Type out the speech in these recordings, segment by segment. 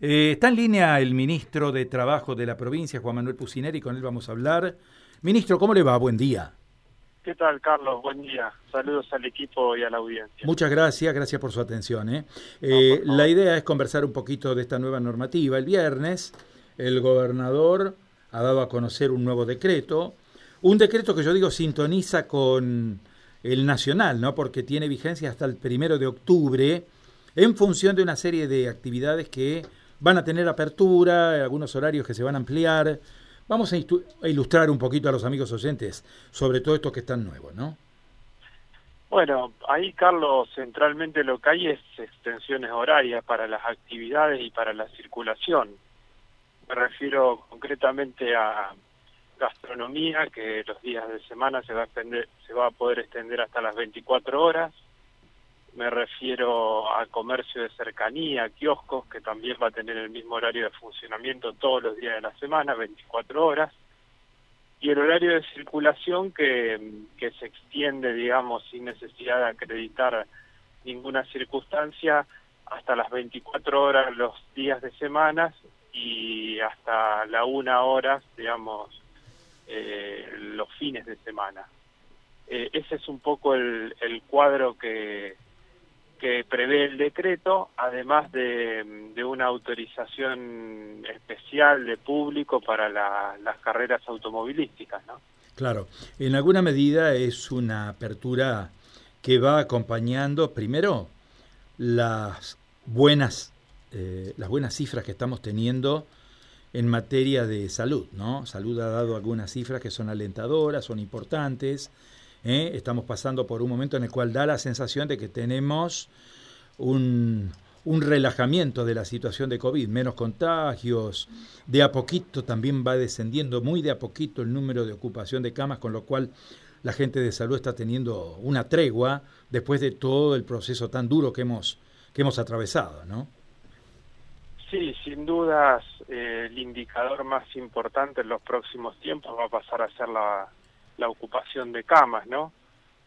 Eh, está en línea el ministro de Trabajo de la provincia, Juan Manuel Pucineri, con él vamos a hablar. Ministro, ¿cómo le va? Buen día. ¿Qué tal, Carlos? Buen día. Saludos al equipo y a la audiencia. Muchas gracias, gracias por su atención. ¿eh? Eh, la idea es conversar un poquito de esta nueva normativa. El viernes el gobernador ha dado a conocer un nuevo decreto, un decreto que yo digo sintoniza con el nacional, ¿no? porque tiene vigencia hasta el primero de octubre en función de una serie de actividades que van a tener apertura, algunos horarios que se van a ampliar. Vamos a, ilustrar un poquito a los amigos oyentes sobre todo esto que es tan nuevo, ¿no? Bueno, ahí, Carlos, centralmente lo que hay es extensiones horarias para las actividades y para la circulación. Me refiero concretamente a gastronomía, que los días de semana se va a, extender, se va a poder extender hasta las 24 horas, me refiero a comercio de cercanía, kioscos, que también va a tener el mismo horario de funcionamiento todos los días de la semana, 24 horas, y el horario de circulación que, que se extiende, digamos, sin necesidad de acreditar ninguna circunstancia hasta las 24 horas los días de semana y hasta la una hora, digamos, eh, los fines de semana. Eh, ese es un poco el, el cuadro que, que prevé el decreto, además de, una autorización especial de público para las carreras automovilísticas, ¿no? Claro, en alguna medida es una apertura que va acompañando primero las buenas eh, las buenas cifras que estamos teniendo en materia de salud, ¿no? Salud ha dado algunas cifras que son alentadoras, son importantes. ¿Eh? Estamos pasando por un momento en el cual da la sensación de que tenemos un, un relajamiento de la situación de COVID, menos contagios, de a poquito también va descendiendo, muy de a poquito el número de ocupación de camas, con lo cual la gente de salud está teniendo una tregua después de todo el proceso tan duro que hemos, que hemos atravesado, ¿no? Sí, sin dudas eh, el indicador más importante en los próximos tiempos va a pasar a ser la, la ocupación de camas, ¿no?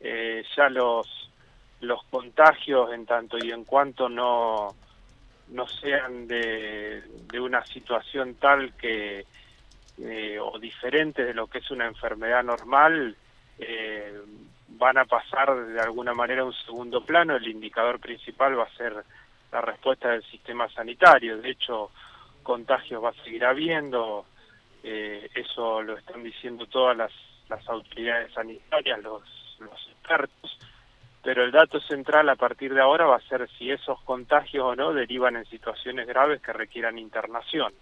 Eh, ya los los contagios en tanto y en cuanto no no sean de, de una situación tal que eh, o diferente de lo que es una enfermedad normal eh, van a pasar de alguna manera a un segundo plano. El indicador principal va a ser la respuesta del sistema sanitario. De hecho contagios va a seguir habiendo. Eh, eso lo están diciendo todas las las autoridades sanitarias, los, los expertos, pero el dato central a partir de ahora va a ser si esos contagios o no derivan en situaciones graves que requieran internación.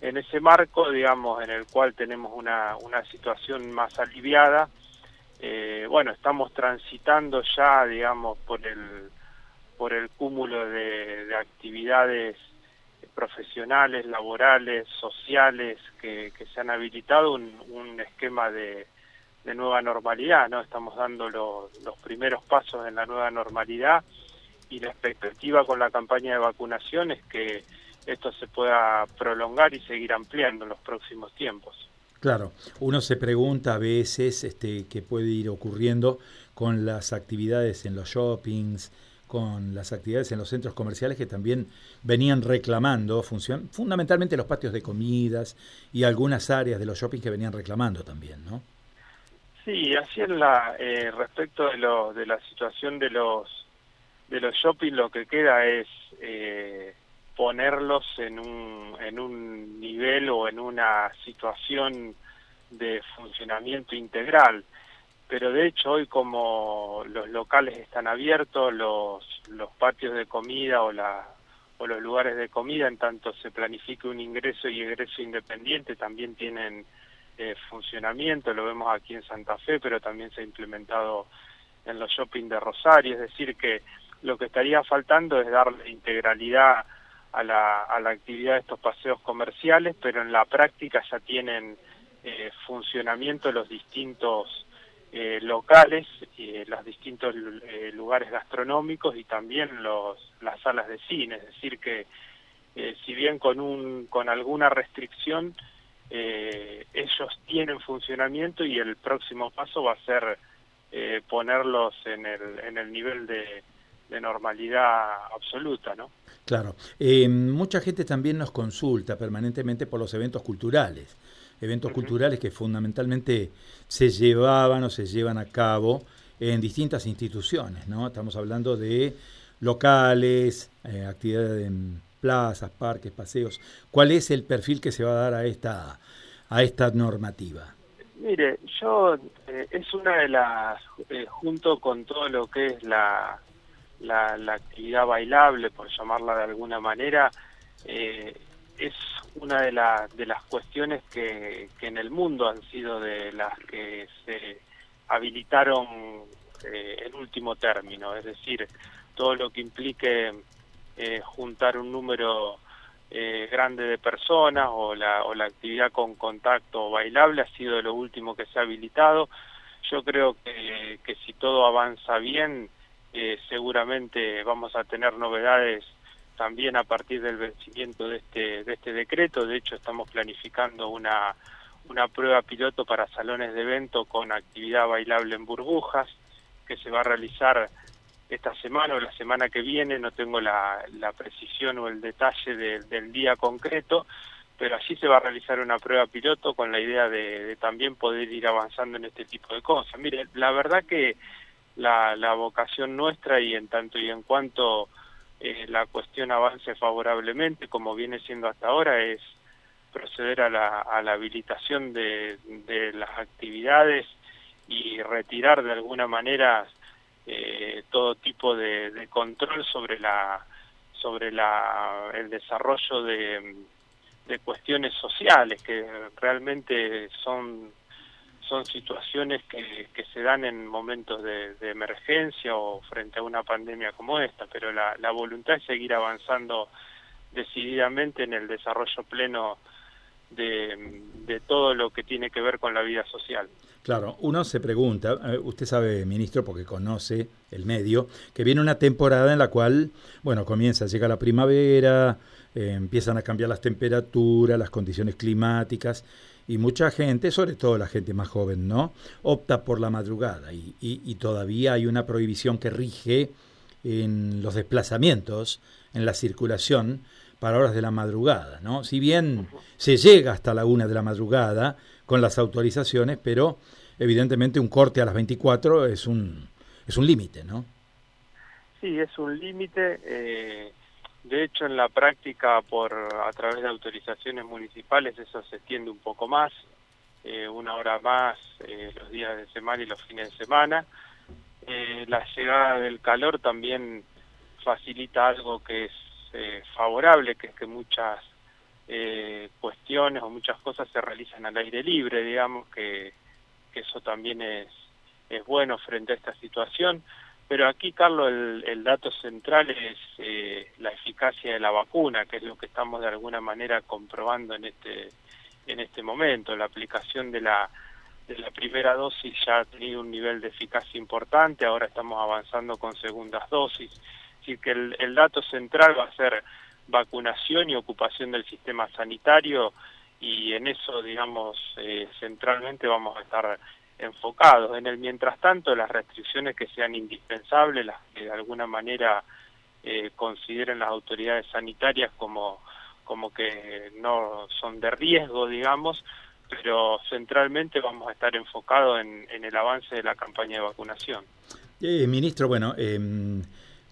En ese marco, digamos, en el cual tenemos una, una situación más aliviada, eh, bueno, estamos transitando ya, digamos, por el, por el cúmulo de, de actividades profesionales, laborales, sociales que, se han habilitado un, esquema de, de, nueva normalidad, ¿no? Estamos dando los primeros pasos en la nueva normalidad y la expectativa con la campaña de vacunación es que esto se pueda prolongar y seguir ampliando en los próximos tiempos. Claro, uno se pregunta a veces este, qué puede ir ocurriendo con las actividades en los shoppings, con las actividades en los centros comerciales que también venían reclamando, función, fundamentalmente los patios de comidas y algunas áreas de los shopping que venían reclamando también, ¿no? Sí, así en la eh, respecto de, lo, de la situación de los de los shopping lo que queda es eh, ponerlos en un en un nivel o en una situación de funcionamiento integral pero de hecho hoy como los locales están abiertos, los, los patios de comida o, la, o los lugares de comida, en tanto se planifique un ingreso y egreso independiente, también tienen eh, funcionamiento, lo vemos aquí en Santa Fe, pero también se ha implementado en los shopping de Rosario, es decir que lo que estaría faltando es darle integralidad a la, a la actividad de estos paseos comerciales, pero en la práctica ya tienen eh, funcionamiento los distintos eh, locales, eh, los distintos eh, lugares gastronómicos y también los, las salas de cine. Es decir, que eh, si bien con, un, con alguna restricción, ellos tienen funcionamiento y el próximo paso va a ser ponerlos en el, en el nivel de, normalidad absoluta, ¿no? Claro. Eh, mucha gente también nos consulta permanentemente por los eventos culturales, eventos culturales que fundamentalmente se llevaban o se llevan a cabo en distintas instituciones, ¿no? Estamos hablando de locales, eh, actividades en plazas, parques, paseos. ¿Cuál es el perfil que se va a dar a esta a esta normativa? Mire, yo eh, es una de las, eh, junto con todo lo que es la, la, actividad bailable, por llamarla de alguna manera, eh, es una de, de las cuestiones que, que, en el mundo han sido de las que se habilitaron en último término, es decir, todo lo que implique juntar un número eh, grande de personas o la, o la actividad con contacto bailable ha sido lo último que se ha habilitado. Yo creo que, que si todo avanza bien, eh, seguramente vamos a tener novedades también a partir del vencimiento de este, de este decreto. De hecho, estamos planificando una, una prueba piloto para salones de evento con actividad bailable en burbujas que se va a realizar esta semana o la semana que viene, no tengo la, precisión o el detalle del día concreto, pero allí se va a realizar una prueba piloto con la idea de, también poder ir avanzando en este tipo de cosas. Mire, la verdad que la, vocación nuestra y en tanto y en cuanto eh, la cuestión avance favorablemente, como viene siendo hasta ahora, es proceder a la, a la habilitación de, de las actividades y retirar de alguna manera eh, todo tipo de, control sobre la sobre la el desarrollo de, de cuestiones sociales que realmente son son situaciones que, se dan en momentos de, emergencia o frente a una pandemia como esta, pero la, voluntad es seguir avanzando decididamente en el desarrollo pleno de, de todo lo que tiene que ver con la vida social. Claro, uno se pregunta, eh, usted sabe, ministro, porque conoce el medio, que viene una temporada en la cual, bueno, comienza, llega la primavera, eh, empiezan a cambiar las temperaturas, las condiciones climáticas, y mucha gente, sobre todo la gente más joven, ¿no? Opta por la madrugada, y, y todavía hay una prohibición que rige en los desplazamientos, en la circulación, para horas de la madrugada, ¿no? Si bien se llega hasta la una de la madrugada con las autorizaciones, pero evidentemente un corte a las 24 es un, es un límite, ¿no? Sí, es un límite. Eh, de hecho, en la práctica, por a través de autorizaciones municipales, eso se extiende un poco más, eh, una hora más eh, los días de semana y los fines de semana. la llegada del calor también facilita algo que es eh, favorable, que es que muchas eh, cuestiones o muchas cosas se realizan al aire libre, digamos, que, eso también es, es bueno frente a esta situación. Pero aquí, Carlos, el, dato central es eh, la eficacia de la vacuna, que es lo que estamos de alguna manera comprobando en este, en este momento. La aplicación de la, de la primera dosis ya ha tenido un nivel de eficacia importante, ahora estamos avanzando con segundas dosis decir, que el, dato central va a ser vacunación y ocupación del sistema sanitario y en eso, digamos, eh, centralmente vamos a estar enfocados. En el mientras tanto, las restricciones que sean indispensables, las que de alguna manera eh, consideren las autoridades sanitarias como, como que no son de riesgo, digamos, pero centralmente vamos a estar enfocados en, el avance de la campaña de vacunación. Eh, ministro, bueno, eh,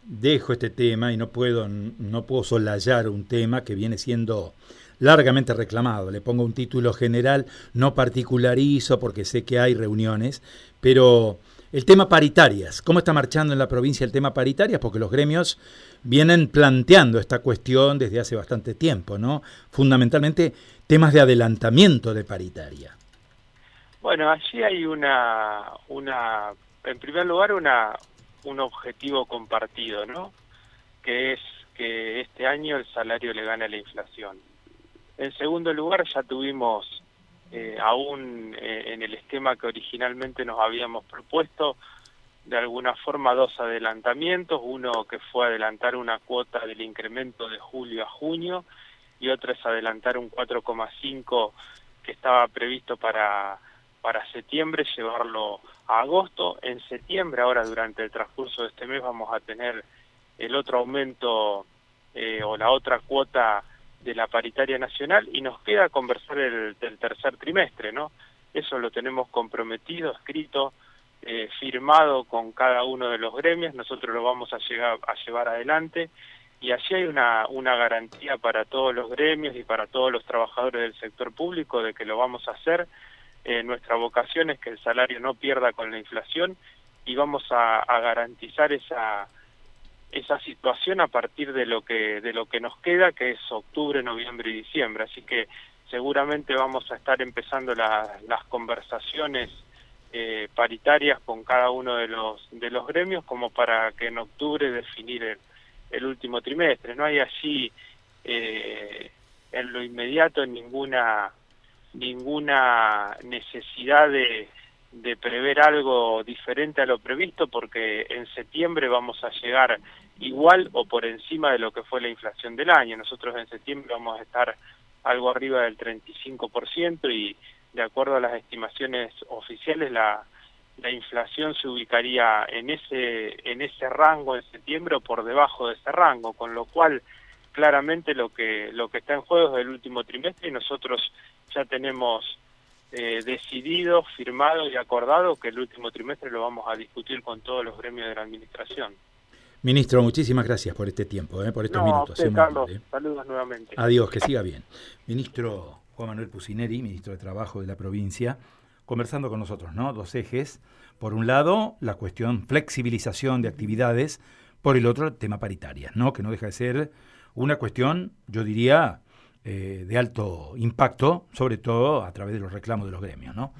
dejo este tema y no puedo, no puedo solayar un tema que viene siendo largamente reclamado. Le pongo un título general, no particularizo porque sé que hay reuniones, pero el tema paritarias, ¿cómo está marchando en la provincia el tema paritarias? Porque los gremios vienen planteando esta cuestión desde hace bastante tiempo, ¿no? Fundamentalmente temas de adelantamiento de paritaria. Bueno, allí hay una, una en primer lugar, una, un objetivo compartido, ¿no? Que es que este año el salario le gane a la inflación. En segundo lugar, ya tuvimos eh, aún eh, en el esquema que originalmente nos habíamos propuesto, de alguna forma dos adelantamientos, uno que fue adelantar una cuota del incremento de julio a junio y otro es adelantar un 4,5 que estaba previsto para para septiembre llevarlo a agosto. En septiembre, ahora durante el transcurso de este mes, vamos a tener el otro aumento eh, o la otra cuota de la paritaria nacional y nos queda conversar el, del tercer trimestre, ¿no? Eso lo tenemos comprometido, escrito, eh, firmado con cada uno de los gremios, nosotros lo vamos a, llegar, a llevar adelante y allí hay una, una garantía para todos los gremios y para todos los trabajadores del sector público de que lo vamos a hacer. Eh, nuestra vocación es que el salario no pierda con la inflación y vamos a, a garantizar esa esa situación a partir de lo que de lo que nos queda que es octubre noviembre y diciembre. Así que seguramente vamos a estar empezando las conversaciones eh, paritarias con cada uno de los de los gremios como para que en octubre definir el, último trimestre. No hay allí eh, en lo inmediato ninguna ninguna necesidad de de prever algo diferente a lo previsto porque en septiembre vamos a llegar igual o por encima de lo que fue la inflación del año. Nosotros en septiembre vamos a estar algo arriba del 35% y de acuerdo a las estimaciones oficiales la, la inflación se ubicaría en ese en ese rango en septiembre o por debajo de ese rango, con lo cual claramente lo que lo que está en juego es el último trimestre y nosotros ya tenemos eh, decidido, firmado y acordado que el último trimestre lo vamos a discutir con todos los gremios de la administración. Ministro, muchísimas gracias por este tiempo, eh, por estos minutos. Carlos, saludos nuevamente. Adiós, que siga bien. Ministro Juan Manuel Pusineri, ministro de Trabajo de la provincia, conversando con nosotros, ¿no? Dos ejes. Por un lado, la cuestión flexibilización de actividades, por el otro, tema paritaria, ¿no? Que no deja de ser una cuestión, yo diría, eh, de alto impacto, sobre todo a través de los reclamos de los gremios. ¿no?